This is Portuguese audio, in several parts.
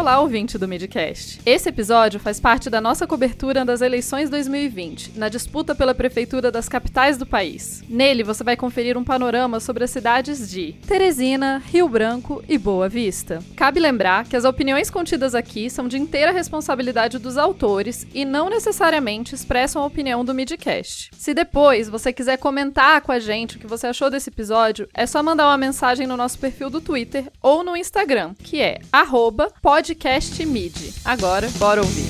Olá, ouvinte do Midcast. Esse episódio faz parte da nossa cobertura das eleições 2020, na disputa pela prefeitura das capitais do país. Nele, você vai conferir um panorama sobre as cidades de Teresina, Rio Branco e Boa Vista. Cabe lembrar que as opiniões contidas aqui são de inteira responsabilidade dos autores e não necessariamente expressam a opinião do Midcast. Se depois você quiser comentar com a gente o que você achou desse episódio, é só mandar uma mensagem no nosso perfil do Twitter ou no Instagram, que é arroba Podcast Mid. Agora, bora ouvir.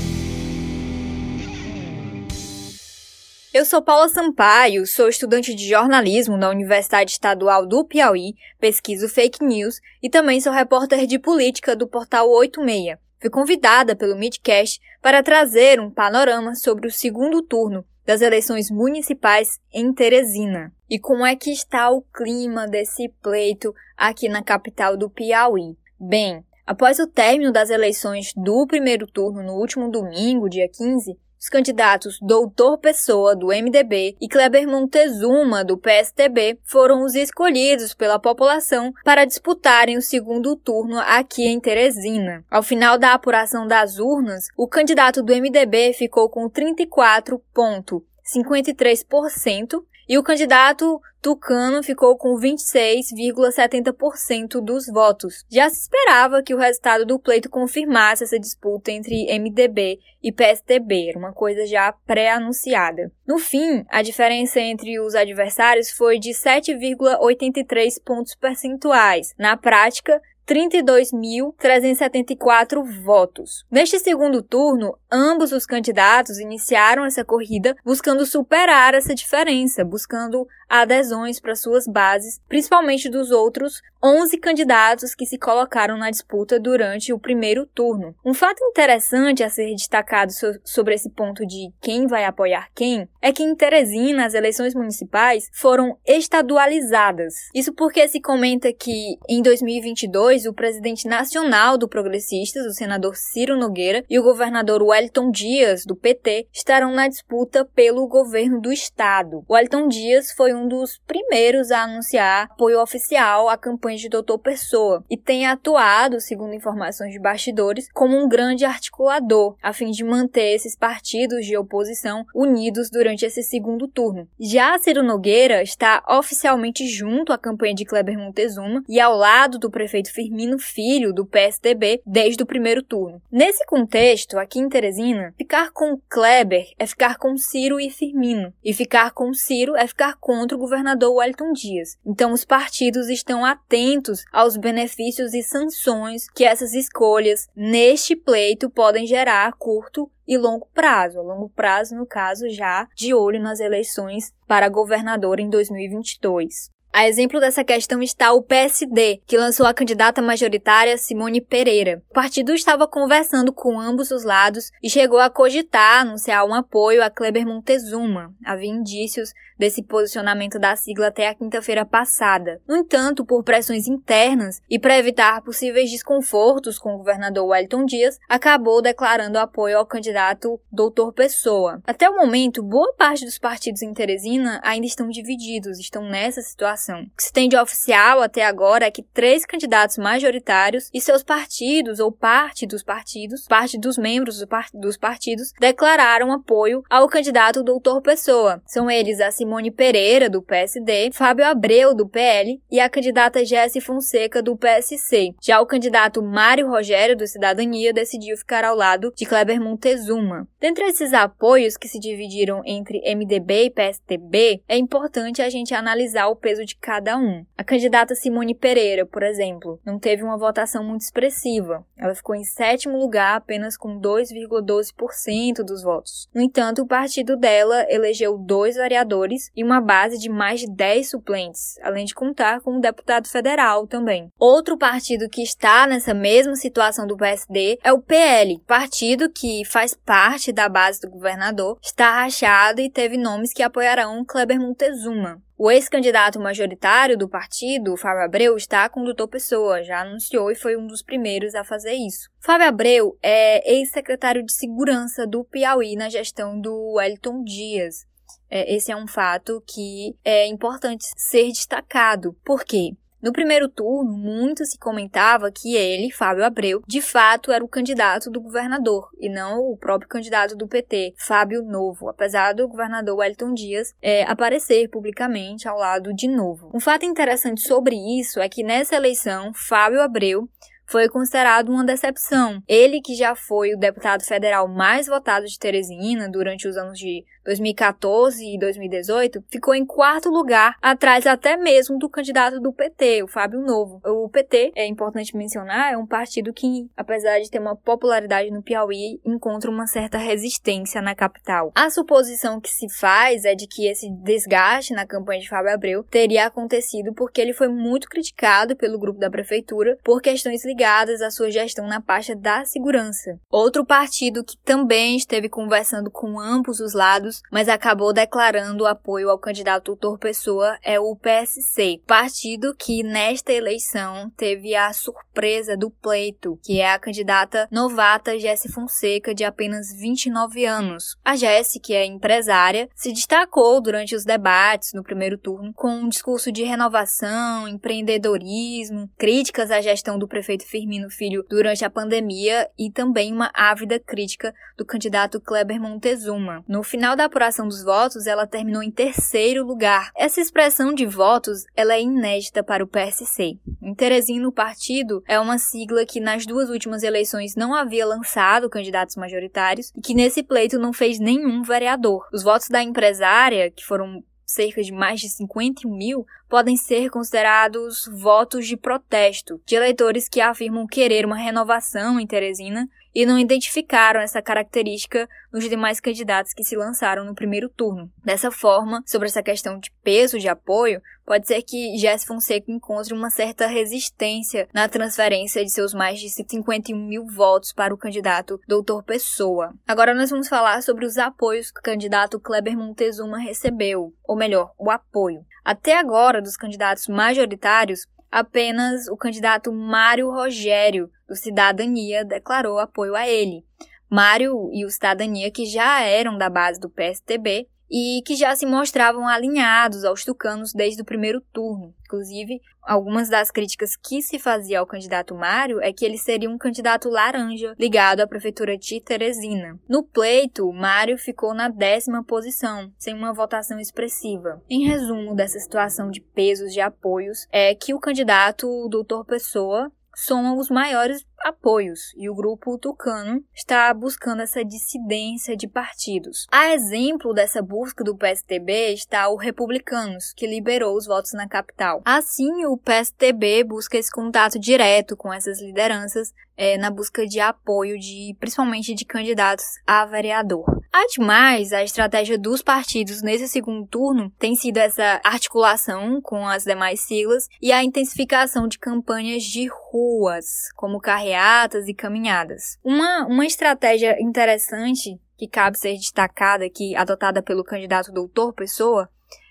Eu sou Paula Sampaio, sou estudante de jornalismo na Universidade Estadual do Piauí, pesquiso fake news e também sou repórter de política do portal 86. Fui convidada pelo Midcast para trazer um panorama sobre o segundo turno das eleições municipais em Teresina. E como é que está o clima desse pleito aqui na capital do Piauí? Bem, Após o término das eleições do primeiro turno no último domingo, dia 15, os candidatos Doutor Pessoa, do MDB, e Kleber Montezuma, do PSTB, foram os escolhidos pela população para disputarem o segundo turno aqui em Teresina. Ao final da apuração das urnas, o candidato do MDB ficou com 34,53% e o candidato Tucano ficou com 26,70% dos votos. Já se esperava que o resultado do pleito confirmasse essa disputa entre MDB e PSDB, uma coisa já pré-anunciada. No fim, a diferença entre os adversários foi de 7,83 pontos percentuais. Na prática, 32.374 votos. Neste segundo turno, ambos os candidatos iniciaram essa corrida buscando superar essa diferença, buscando adesões para suas bases, principalmente dos outros 11 candidatos que se colocaram na disputa durante o primeiro turno. Um fato interessante a ser destacado so sobre esse ponto de quem vai apoiar quem é que em Teresina as eleições municipais foram estadualizadas. Isso porque se comenta que em 2022 o presidente nacional do Progressistas, o senador Ciro Nogueira, e o governador Wellington Dias, do PT, estarão na disputa pelo governo do estado. Wellington Dias foi um dos primeiros a anunciar apoio oficial à campanha de Doutor Pessoa e tem atuado, segundo informações de bastidores, como um grande articulador, a fim de manter esses partidos de oposição unidos durante esse segundo turno. Já Ciro Nogueira está oficialmente junto à campanha de Kleber Montezuma e ao lado do prefeito Firmino Filho, do PSDB, desde o primeiro turno. Nesse contexto, aqui em Teresina, ficar com Kleber é ficar com Ciro e Firmino, e ficar com Ciro é ficar contra o governador Wellington Dias. Então, os partidos estão atentos aos benefícios e sanções que essas escolhas neste pleito podem gerar a curto e longo prazo. A longo prazo, no caso, já de olho nas eleições para governador em 2022. A exemplo dessa questão está o PSD, que lançou a candidata majoritária Simone Pereira. O partido estava conversando com ambos os lados e chegou a cogitar anunciar um apoio a Kleber Montezuma. Havia indícios desse posicionamento da sigla até a quinta-feira passada. No entanto, por pressões internas e para evitar possíveis desconfortos com o governador Wellington Dias, acabou declarando apoio ao candidato Doutor Pessoa. Até o momento, boa parte dos partidos em Teresina ainda estão divididos, estão nessa situação. O que se tem de oficial até agora é que três candidatos majoritários e seus partidos ou parte dos partidos, parte dos membros do par dos partidos, declararam apoio ao candidato Doutor Pessoa. São eles a Simone Pereira, do PSD, Fábio Abreu, do PL, e a candidata Jesse Fonseca, do PSC. Já o candidato Mário Rogério, do Cidadania, decidiu ficar ao lado de Kleber Montezuma. Dentre esses apoios que se dividiram entre MDB e PSTB, é importante a gente analisar o peso de cada um. A candidata Simone Pereira, por exemplo, não teve uma votação muito expressiva. Ela ficou em sétimo lugar apenas com 2,12% dos votos. No entanto, o partido dela elegeu dois vereadores e uma base de mais de 10 suplentes, além de contar com um deputado federal também. Outro partido que está nessa mesma situação do PSD é o PL, partido que faz parte da base do governador, está rachado e teve nomes que apoiarão Kleber Montezuma. O ex-candidato majoritário do partido, Fábio Abreu, está com o doutor Pessoa, já anunciou e foi um dos primeiros a fazer isso. Fábio Abreu é ex-secretário de Segurança do Piauí na gestão do Wellington Dias. É, esse é um fato que é importante ser destacado. Por quê? No primeiro turno, muito se comentava que ele, Fábio Abreu, de fato era o candidato do governador e não o próprio candidato do PT, Fábio Novo, apesar do governador Wellington Dias é, aparecer publicamente ao lado de Novo. Um fato interessante sobre isso é que nessa eleição, Fábio Abreu foi considerado uma decepção. Ele, que já foi o deputado federal mais votado de Teresina durante os anos de 2014 e 2018, ficou em quarto lugar, atrás até mesmo do candidato do PT, o Fábio Novo. O PT, é importante mencionar, é um partido que, apesar de ter uma popularidade no Piauí, encontra uma certa resistência na capital. A suposição que se faz é de que esse desgaste na campanha de Fábio Abreu teria acontecido porque ele foi muito criticado pelo grupo da prefeitura por questões ligadas à sua gestão na pasta da segurança. Outro partido que também esteve conversando com ambos os lados mas acabou declarando apoio ao candidato Doutor Pessoa é o PSC, partido que nesta eleição teve a surpresa do pleito, que é a candidata novata Jessi Fonseca, de apenas 29 anos. A Jessi, que é empresária, se destacou durante os debates no primeiro turno com um discurso de renovação, empreendedorismo, críticas à gestão do prefeito Firmino Filho durante a pandemia e também uma ávida crítica do candidato Kleber Montezuma. No final da apuração dos votos, ela terminou em terceiro lugar. Essa expressão de votos, ela é inédita para o PSC. Em Teresina, o partido é uma sigla que nas duas últimas eleições não havia lançado candidatos majoritários e que nesse pleito não fez nenhum vereador. Os votos da empresária, que foram cerca de mais de 51 mil, podem ser considerados votos de protesto de eleitores que afirmam querer uma renovação em Teresina e não identificaram essa característica nos demais candidatos que se lançaram no primeiro turno. Dessa forma, sobre essa questão de peso de apoio, pode ser que Jess Fonseca encontre uma certa resistência na transferência de seus mais de 51 mil votos para o candidato Doutor Pessoa. Agora nós vamos falar sobre os apoios que o candidato Kleber Montezuma recebeu, ou melhor, o apoio. Até agora, dos candidatos majoritários, apenas o candidato Mário Rogério, do Cidadania, declarou apoio a ele. Mário e o Cidadania, que já eram da base do PSTB, e que já se mostravam alinhados aos tucanos desde o primeiro turno. Inclusive, algumas das críticas que se fazia ao candidato Mário é que ele seria um candidato laranja ligado à prefeitura de Teresina. No pleito, Mário ficou na décima posição, sem uma votação expressiva. Em resumo dessa situação de pesos de apoios, é que o candidato Doutor Pessoa soma os maiores apoios e o grupo tucano está buscando essa dissidência de partidos. A exemplo dessa busca do PSTB está o Republicanos, que liberou os votos na capital. Assim, o PSTB busca esse contato direto com essas lideranças é, na busca de apoio de, principalmente de candidatos a vereador. Ademais, a estratégia dos partidos nesse segundo turno tem sido essa articulação com as demais siglas e a intensificação de campanhas de ruas, como carreatas e caminhadas. Uma, uma estratégia interessante que cabe ser destacada aqui, adotada pelo candidato doutor Pessoa,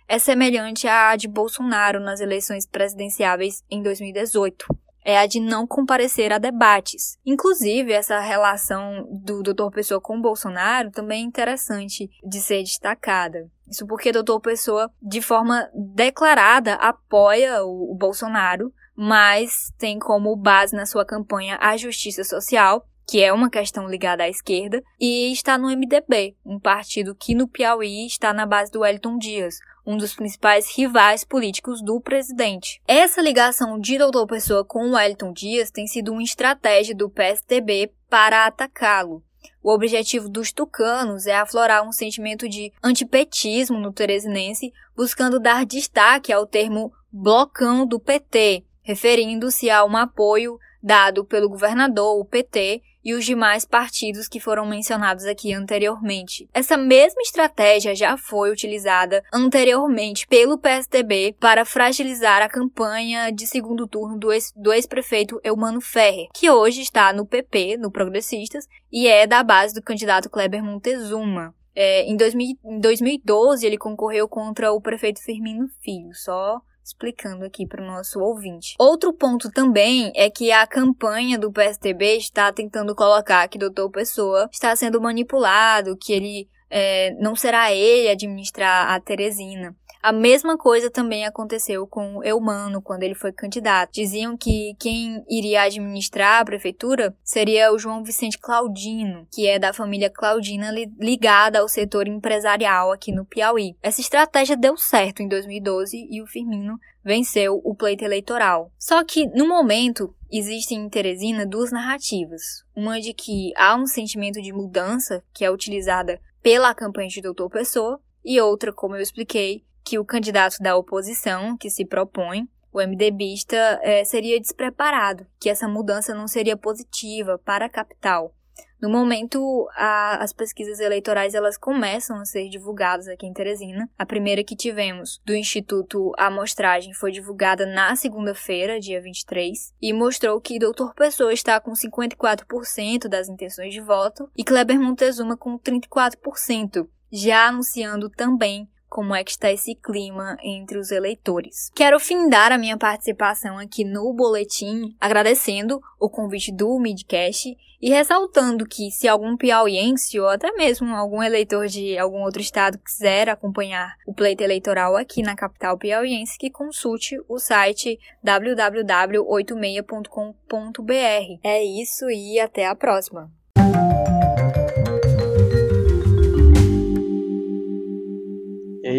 é semelhante à de Bolsonaro nas eleições presidenciáveis em 2018 é a de não comparecer a debates. Inclusive, essa relação do Dr. Pessoa com Bolsonaro também é interessante de ser destacada. Isso porque Dr. Pessoa, de forma declarada, apoia o, o Bolsonaro, mas tem como base na sua campanha a justiça social que é uma questão ligada à esquerda, e está no MDB, um partido que no Piauí está na base do Wellington Dias, um dos principais rivais políticos do presidente. Essa ligação de Doutor Pessoa com o Wellington Dias tem sido uma estratégia do PSDB para atacá-lo. O objetivo dos tucanos é aflorar um sentimento de antipetismo no teresinense, buscando dar destaque ao termo blocão do PT, referindo-se a um apoio dado pelo governador, o PT, e os demais partidos que foram mencionados aqui anteriormente. Essa mesma estratégia já foi utilizada anteriormente pelo PSDB para fragilizar a campanha de segundo turno do ex-prefeito Eumano Ferrer, que hoje está no PP, no Progressistas, e é da base do candidato Kleber Montezuma. É, em, 2000, em 2012, ele concorreu contra o prefeito Firmino Filho, só explicando aqui para o nosso ouvinte. Outro ponto também é que a campanha do PSTB está tentando colocar que Doutor Pessoa está sendo manipulado, que ele é, não será ele administrar a Teresina. A mesma coisa também aconteceu com Eumano quando ele foi candidato. Diziam que quem iria administrar a prefeitura seria o João Vicente Claudino, que é da família Claudina ligada ao setor empresarial aqui no Piauí. Essa estratégia deu certo em 2012 e o Firmino venceu o pleito eleitoral. Só que, no momento, existem em Teresina duas narrativas. Uma de que há um sentimento de mudança que é utilizada pela campanha de Doutor Pessoa, e outra, como eu expliquei, que o candidato da oposição, que se propõe, o MDBista, é, seria despreparado, que essa mudança não seria positiva para a capital. No momento, a, as pesquisas eleitorais elas começam a ser divulgadas aqui em Teresina. A primeira que tivemos do Instituto Amostragem foi divulgada na segunda-feira, dia 23, e mostrou que Dr. Pessoa está com 54% das intenções de voto e Kleber Montezuma com 34%, já anunciando também como é que está esse clima entre os eleitores. Quero findar a minha participação aqui no boletim agradecendo o convite do Midcast e ressaltando que se algum piauiense ou até mesmo algum eleitor de algum outro estado quiser acompanhar o pleito eleitoral aqui na capital piauiense, que consulte o site www.86.com.br. É isso e até a próxima!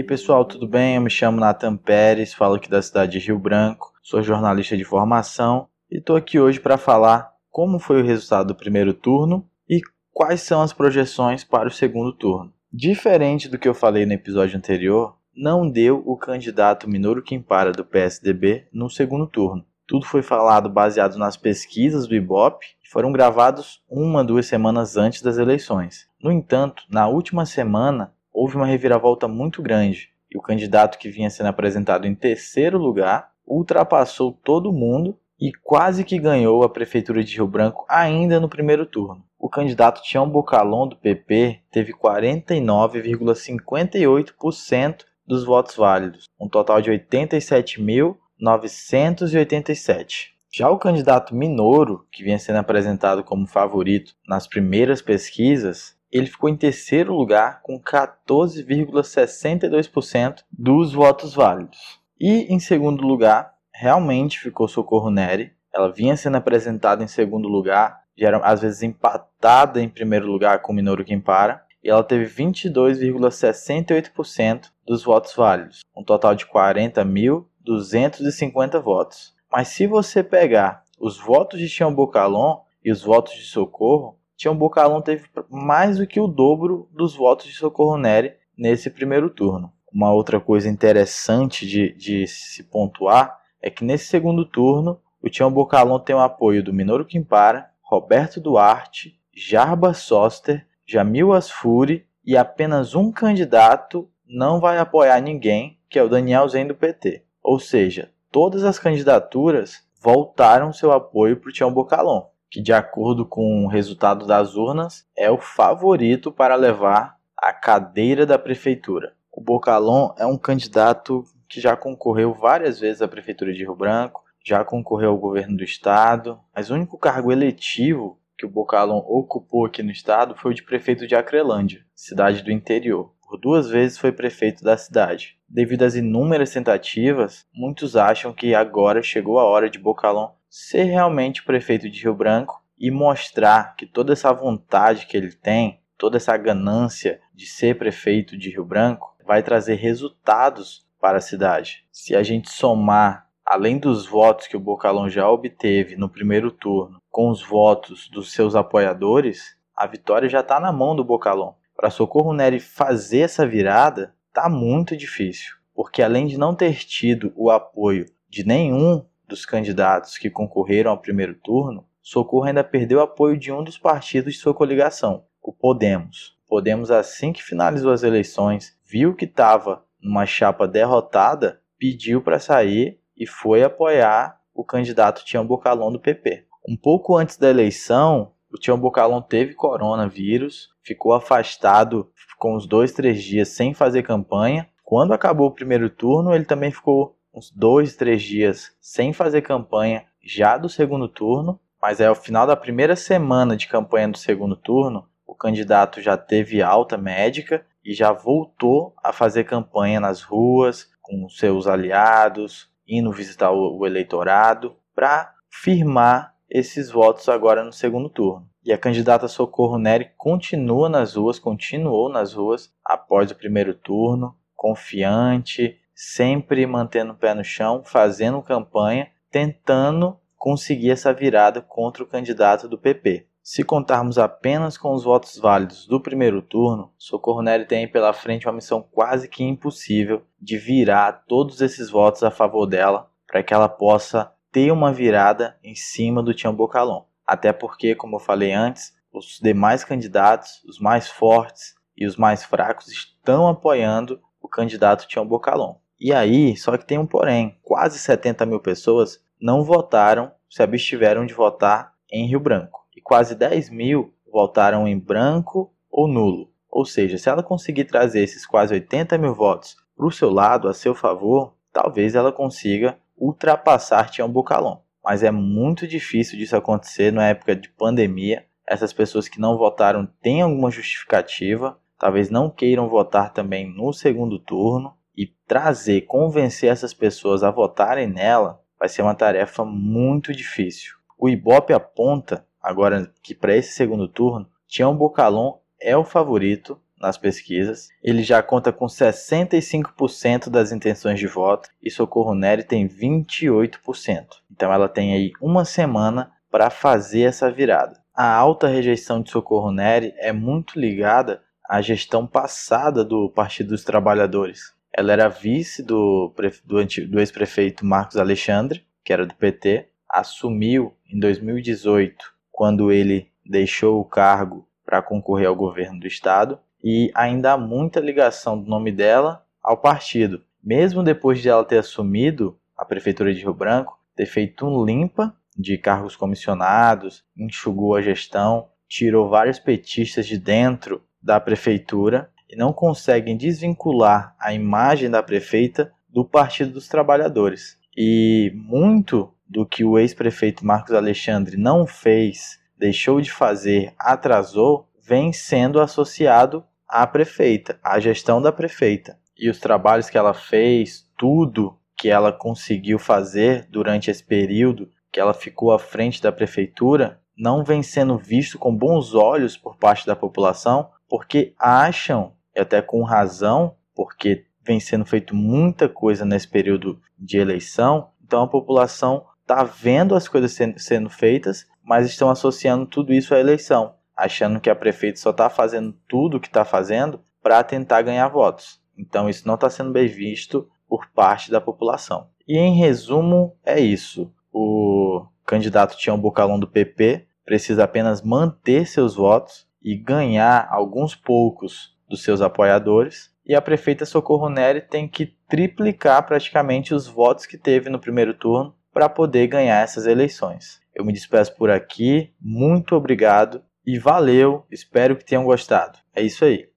Aí pessoal, tudo bem? Eu me chamo Nathan Pérez, falo aqui da cidade de Rio Branco, sou jornalista de formação e estou aqui hoje para falar como foi o resultado do primeiro turno e quais são as projeções para o segundo turno. Diferente do que eu falei no episódio anterior, não deu o candidato Minoru Kimpara do PSDB no segundo turno. Tudo foi falado baseado nas pesquisas do Ibope e foram gravados uma, duas semanas antes das eleições. No entanto, na última semana, houve uma reviravolta muito grande e o candidato que vinha sendo apresentado em terceiro lugar ultrapassou todo mundo e quase que ganhou a prefeitura de Rio Branco ainda no primeiro turno. O candidato Tião Bocalon do PP teve 49,58% dos votos válidos, um total de 87.987. Já o candidato Minoro, que vinha sendo apresentado como favorito nas primeiras pesquisas, ele ficou em terceiro lugar com 14,62% dos votos válidos. E em segundo lugar, realmente ficou Socorro Neri. Ela vinha sendo apresentada em segundo lugar, era às vezes empatada em primeiro lugar com Minoru Kimpara, e ela teve 22,68% dos votos válidos, um total de 40.250 votos. Mas se você pegar os votos de Tião Bocalon e os votos de Socorro, Tião Bocalon teve mais do que o dobro dos votos de Socorro Neri nesse primeiro turno. Uma outra coisa interessante de, de se pontuar é que nesse segundo turno o Tião Bocalon tem o apoio do Minoru Quimpara, Roberto Duarte, Jarba Soster, Jamil Asfuri e apenas um candidato não vai apoiar ninguém, que é o Daniel Zen do PT. Ou seja, todas as candidaturas voltaram seu apoio para o Tião Bocalon que, de acordo com o resultado das urnas, é o favorito para levar a cadeira da prefeitura. O Bocalon é um candidato que já concorreu várias vezes à prefeitura de Rio Branco, já concorreu ao governo do estado, mas o único cargo eletivo que o Bocalon ocupou aqui no estado foi o de prefeito de Acrelândia, cidade do interior. Por duas vezes foi prefeito da cidade. Devido às inúmeras tentativas, muitos acham que agora chegou a hora de Bocalon ser realmente prefeito de Rio Branco e mostrar que toda essa vontade que ele tem, toda essa ganância de ser prefeito de Rio Branco, vai trazer resultados para a cidade. Se a gente somar, além dos votos que o Bocalon já obteve no primeiro turno, com os votos dos seus apoiadores, a vitória já está na mão do Bocalon. Para Socorro Neri fazer essa virada, tá muito difícil, porque além de não ter tido o apoio de nenhum dos candidatos que concorreram ao primeiro turno, Socorro ainda perdeu apoio de um dos partidos de sua coligação, o Podemos. Podemos, assim que finalizou as eleições, viu que estava numa chapa derrotada, pediu para sair e foi apoiar o candidato Tião Bocalon do PP. Um pouco antes da eleição, o Tião Bocalon teve coronavírus, ficou afastado, ficou uns dois, três dias sem fazer campanha. Quando acabou o primeiro turno, ele também ficou uns dois, três dias sem fazer campanha já do segundo turno, mas é ao final da primeira semana de campanha do segundo turno, o candidato já teve alta médica e já voltou a fazer campanha nas ruas, com seus aliados, indo visitar o, eleitorado, para firmar esses votos agora no segundo turno. E a candidata Socorro Neri continua nas ruas, continuou nas ruas após o primeiro turno, confiante, sempre mantendo o pé no chão, fazendo campanha, tentando conseguir essa virada contra o candidato do PP. Se contarmos apenas com os votos válidos do primeiro turno, Socorro Neri tem pela frente uma missão quase que impossível de virar todos esses votos a favor dela, para que ela possa ter uma virada em cima do Tião Bocalon. Até porque, como eu falei antes, os demais candidatos, os mais fortes e os mais fracos, estão apoiando o candidato Tião Bocalon. E aí, só que tem um porém: quase 70 mil pessoas não votaram, se abstiveram de votar em Rio Branco. E quase 10 mil votaram em branco ou nulo. Ou seja, se ela conseguir trazer esses quase 80 mil votos para o seu lado, a seu favor, talvez ela consiga ultrapassar Tião Bucalon. Mas é muito difícil disso acontecer na época de pandemia. Essas pessoas que não votaram têm alguma justificativa, talvez não queiram votar também no segundo turno e trazer, convencer essas pessoas a votarem nela vai ser uma tarefa muito difícil. O Ibope aponta agora que para esse segundo turno, Tião Bocalon é o favorito nas pesquisas. Ele já conta com 65% das intenções de voto e Socorro Nery tem 28%. Então ela tem aí uma semana para fazer essa virada. A alta rejeição de Socorro Nery é muito ligada à gestão passada do Partido dos Trabalhadores. Ela era vice do, do, do ex-prefeito Marcos Alexandre, que era do PT, assumiu em 2018, quando ele deixou o cargo para concorrer ao governo do estado, e ainda há muita ligação do nome dela ao partido. Mesmo depois de ela ter assumido a prefeitura de Rio Branco, ter feito um limpa de cargos comissionados, enxugou a gestão, tirou vários petistas de dentro da prefeitura e não conseguem desvincular a imagem da prefeita do Partido dos Trabalhadores. E muito do que o ex-prefeito Marcos Alexandre não fez, deixou de fazer, atrasou, vem sendo associado à prefeita, à gestão da prefeita. E os trabalhos que ela fez, tudo que ela conseguiu fazer durante esse período que ela ficou à frente da prefeitura, não vem sendo visto com bons olhos por parte da população, porque acham até com razão, porque vem sendo feito muita coisa nesse período de eleição, então a população está vendo as coisas sendo, feitas, mas estão associando tudo isso à eleição, achando que a prefeita só está fazendo tudo o que está fazendo para tentar ganhar votos. Então isso não está sendo bem visto por parte da população. E em resumo, é isso. O candidato Tião Bocalão do PP precisa apenas manter seus votos e ganhar alguns poucos dos seus apoiadores, e a prefeita Socorro Neri tem que triplicar praticamente os votos que teve no primeiro turno para poder ganhar essas eleições. Eu me despeço por aqui, muito obrigado e valeu, espero que tenham gostado. É isso aí.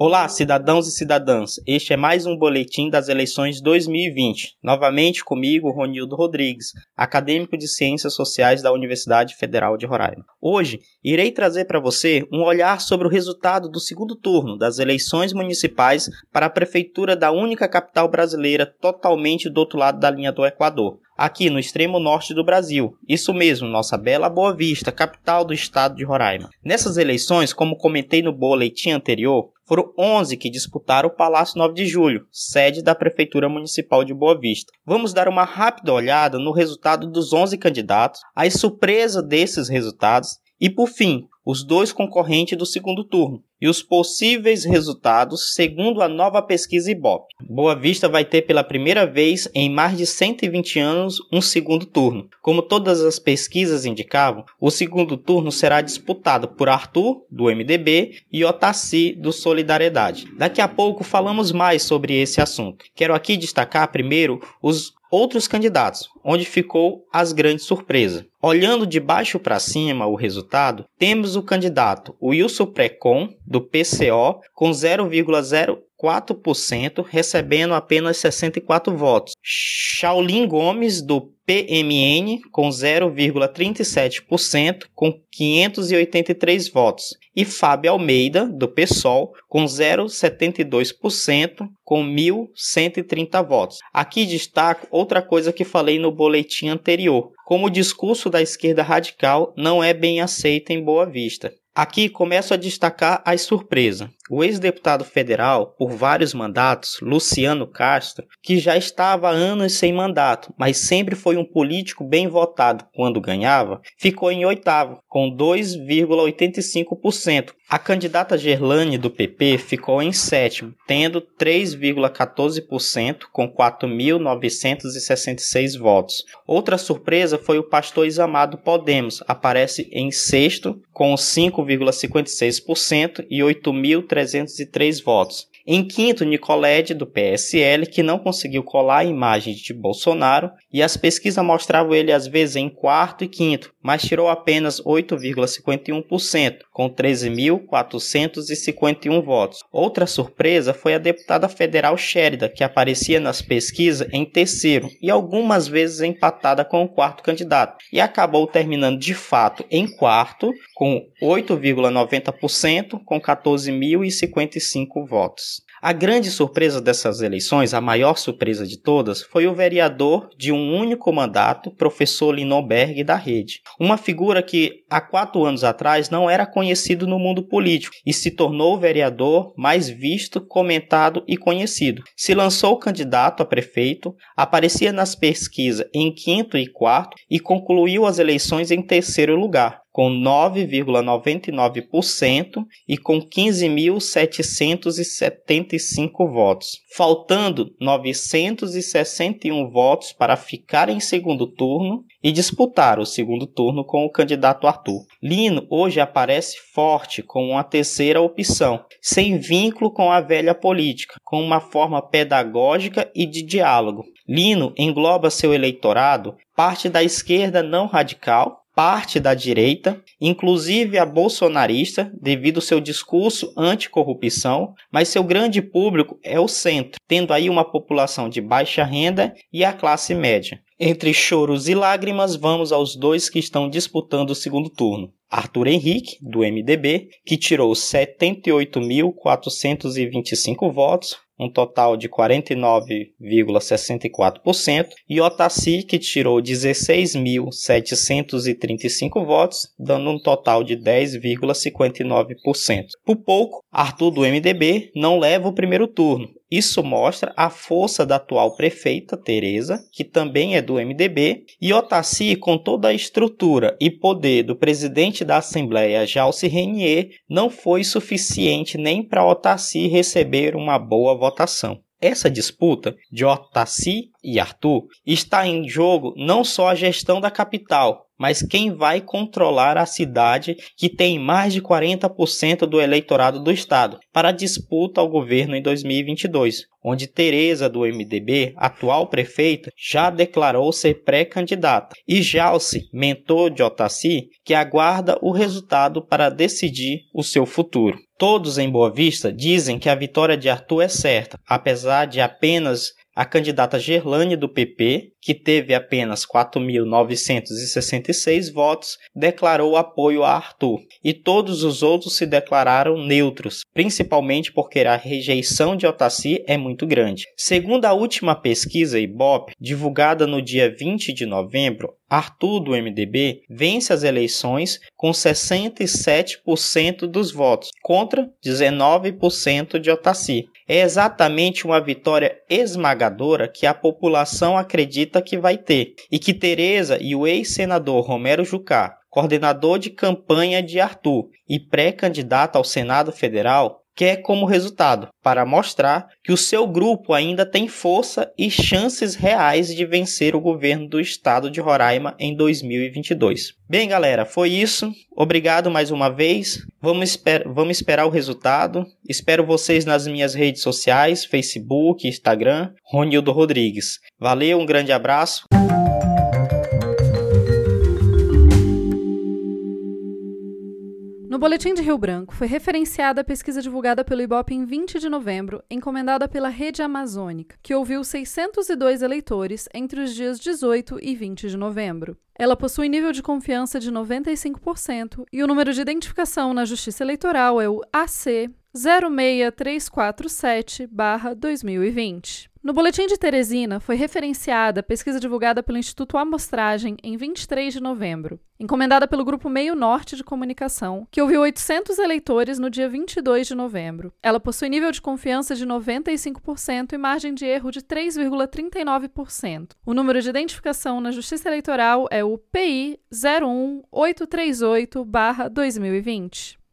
Olá, cidadãos e cidadãs. Este é mais um boletim das eleições 2020. Novamente comigo, Ronildo Rodrigues, acadêmico de Ciências Sociais da Universidade Federal de Roraima. Hoje, irei trazer para você um olhar sobre o resultado do segundo turno das eleições municipais para a prefeitura da única capital brasileira totalmente do outro lado da linha do Equador, aqui no extremo norte do Brasil. Isso mesmo, nossa bela Boa Vista, capital do estado de Roraima. Nessas eleições, como comentei no boletim anterior, foram 11 que disputaram o Palácio 9 de Julho, sede da Prefeitura Municipal de Boa Vista. Vamos dar uma rápida olhada no resultado dos 11 candidatos, a surpresa desses resultados e, por fim, os dois concorrentes do segundo turno e os possíveis resultados segundo a nova pesquisa Ibope. Boa Vista vai ter pela primeira vez em mais de 120 anos um segundo turno. Como todas as pesquisas indicavam, o segundo turno será disputado por Arthur, do MDB, e Otaci, do Solidariedade. Daqui a pouco falamos mais sobre esse assunto. Quero aqui destacar primeiro os outros candidatos, onde ficou as grandes surpresas. Olhando de baixo para cima o resultado, temos o candidato Wilson Precon, do PCO, com 0,0 4%, recebendo apenas 64 votos. Shaolin Gomes, do PMN, com 0,37%, com 583 votos. E Fábio Almeida, do PSOL, com 0,72%, com 1.130 votos. Aqui destaco outra coisa que falei no boletim anterior. Como o discurso da esquerda radical não é bem aceito em Boa Vista. Aqui começo a destacar as surpresas. O ex-deputado federal, por vários mandatos, Luciano Castro, que já estava anos sem mandato, mas sempre foi um político bem votado quando ganhava, ficou em oitavo, com 2,85%. A candidata Gerlane do PP ficou em sétimo, tendo 3,14%, com 4.966 votos. Outra surpresa foi o pastor Isamado Podemos, aparece em sexto, com 5,56% e 8.300 303 votos. Em quinto, Nicolede, do PSL, que não conseguiu colar a imagem de Bolsonaro, e as pesquisas mostravam ele às vezes em quarto e quinto, mas tirou apenas 8,51%, com 13.451 votos. Outra surpresa foi a deputada federal Sherida, que aparecia nas pesquisas em terceiro e algumas vezes empatada com o quarto candidato, e acabou terminando de fato em quarto, com 8,90%, com 14.055 votos. A grande surpresa dessas eleições, a maior surpresa de todas, foi o vereador de um único mandato, professor Linonberg da Rede. Uma figura que há quatro anos atrás não era conhecido no mundo político e se tornou o vereador mais visto, comentado e conhecido. Se lançou candidato a prefeito, aparecia nas pesquisas em quinto e quarto e concluiu as eleições em terceiro lugar com 9,99% e com 15.775 votos, faltando 961 votos para ficar em segundo turno e disputar o segundo turno com o candidato Arthur. Lino hoje aparece forte como uma terceira opção, sem vínculo com a velha política, com uma forma pedagógica e de diálogo. Lino engloba seu eleitorado parte da esquerda não radical, parte da direita, inclusive a bolsonarista, devido ao seu discurso anticorrupção, mas seu grande público é o centro, tendo aí uma população de baixa renda e a classe média. Entre choros e lágrimas, vamos aos dois que estão disputando o segundo turno. Arthur Henrique, do MDB, que tirou 78.425 votos, um total de 49,64%, e Otacílio, que tirou 16.735 votos, dando um total de 10,59%. Por pouco, Arthur do MDB não leva o primeiro turno, isso mostra a força da atual prefeita, Tereza, que também é do MDB, e Otaci, com toda a estrutura e poder do presidente da Assembleia, Jalci Renier, não foi suficiente nem para Otaci receber uma boa votação. Essa disputa de Otaci e Arthur está em jogo não só a gestão da capital, mas quem vai controlar a cidade que tem mais de 40% do eleitorado do estado para disputa ao governo em 2022, onde Teresa do MDB, atual prefeita, já declarou ser pré-candidata, e Jalce, mentor de Otaci, que aguarda o resultado para decidir o seu futuro. Todos em Boa Vista dizem que a vitória de Arthur é certa, apesar de apenas a candidata Gerlane do PP, que teve apenas 4.966 votos, declarou apoio a Arthur, e todos os outros se declararam neutros, principalmente porque a rejeição de Otaci é muito grande. Segundo a última pesquisa Ibope, divulgada no dia 20 de novembro, Arthur do MDB vence as eleições com 67% dos votos, contra 19% de Otaci. É exatamente uma vitória esmagadora que a população acredita que vai ter, e que Tereza e o ex-senador Romero Jucá, coordenador de campanha de Arthur e pré-candidato ao Senado Federal, quer como resultado, para mostrar que o seu grupo ainda tem força e chances reais de vencer o governo do estado de Roraima em 2022. Bem, galera, foi isso. Obrigado mais uma vez. Vamos, esper vamos esperar o resultado. Espero vocês nas minhas redes sociais, Facebook, Instagram, Ronildo Rodrigues. Valeu, um grande abraço. No Boletim de Rio Branco, foi referenciada a pesquisa divulgada pelo Ibope em 20 de novembro, encomendada pela Rede Amazônica, que ouviu 602 eleitores entre os dias 18 e 20 de novembro. Ela possui nível de confiança de 95% e o número de identificação na Justiça Eleitoral é o AC 06347-2020. No Boletim de Teresina, foi referenciada a pesquisa divulgada pelo Instituto Amostragem em 23 de novembro, encomendada pelo Grupo Meio Norte de Comunicação, que ouviu 800 eleitores no dia 22 de novembro. Ela possui nível de confiança de 95% e margem de erro de 3,39%. O número de identificação na Justiça Eleitoral é o PI 01838-2020.